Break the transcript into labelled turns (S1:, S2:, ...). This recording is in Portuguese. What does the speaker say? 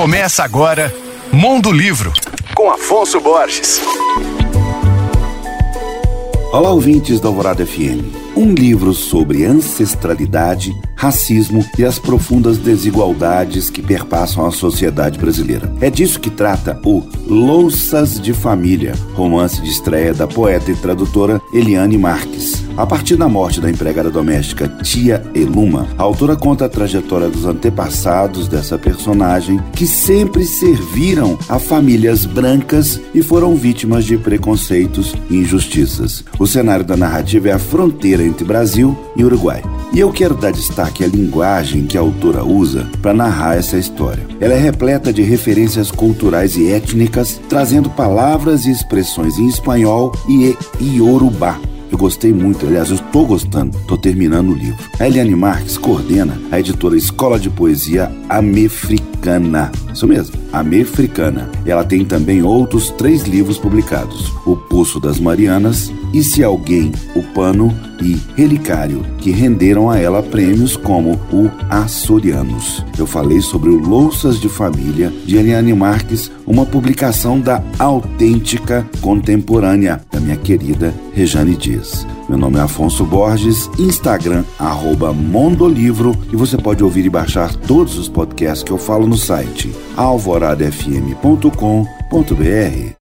S1: Começa agora Mundo Livro, com Afonso Borges.
S2: Olá, ouvintes da Alvorada FM. Um livro sobre ancestralidade, racismo e as profundas desigualdades que perpassam a sociedade brasileira. É disso que trata o Louças de Família, romance de estreia da poeta e tradutora Eliane Marques. A partir da morte da empregada doméstica Tia Eluma, a autora conta a trajetória dos antepassados dessa personagem que sempre serviram a famílias brancas e foram vítimas de preconceitos e injustiças. O cenário da narrativa é a fronteira entre Brasil e Uruguai. E eu quero dar destaque à linguagem que a autora usa para narrar essa história. Ela é repleta de referências culturais e étnicas, trazendo palavras e expressões em espanhol e iorubá eu gostei muito, aliás, eu estou gostando, estou terminando o livro. A Eliane Marques coordena a editora Escola de Poesia Amefricana. Isso mesmo, Amefricana. Ela tem também outros três livros publicados: O Poço das Marianas, E Se Alguém, O Pano e Relicário, que renderam a ela prêmios como o Açorianos. Eu falei sobre o Louças de Família de Eliane Marques, uma publicação da Autêntica Contemporânea, da minha querida Rejane Dias. Meu nome é Afonso Borges, Instagram, arroba Mondolivro, e você pode ouvir e baixar todos os podcasts que eu falo no site alvoradafm.com.br.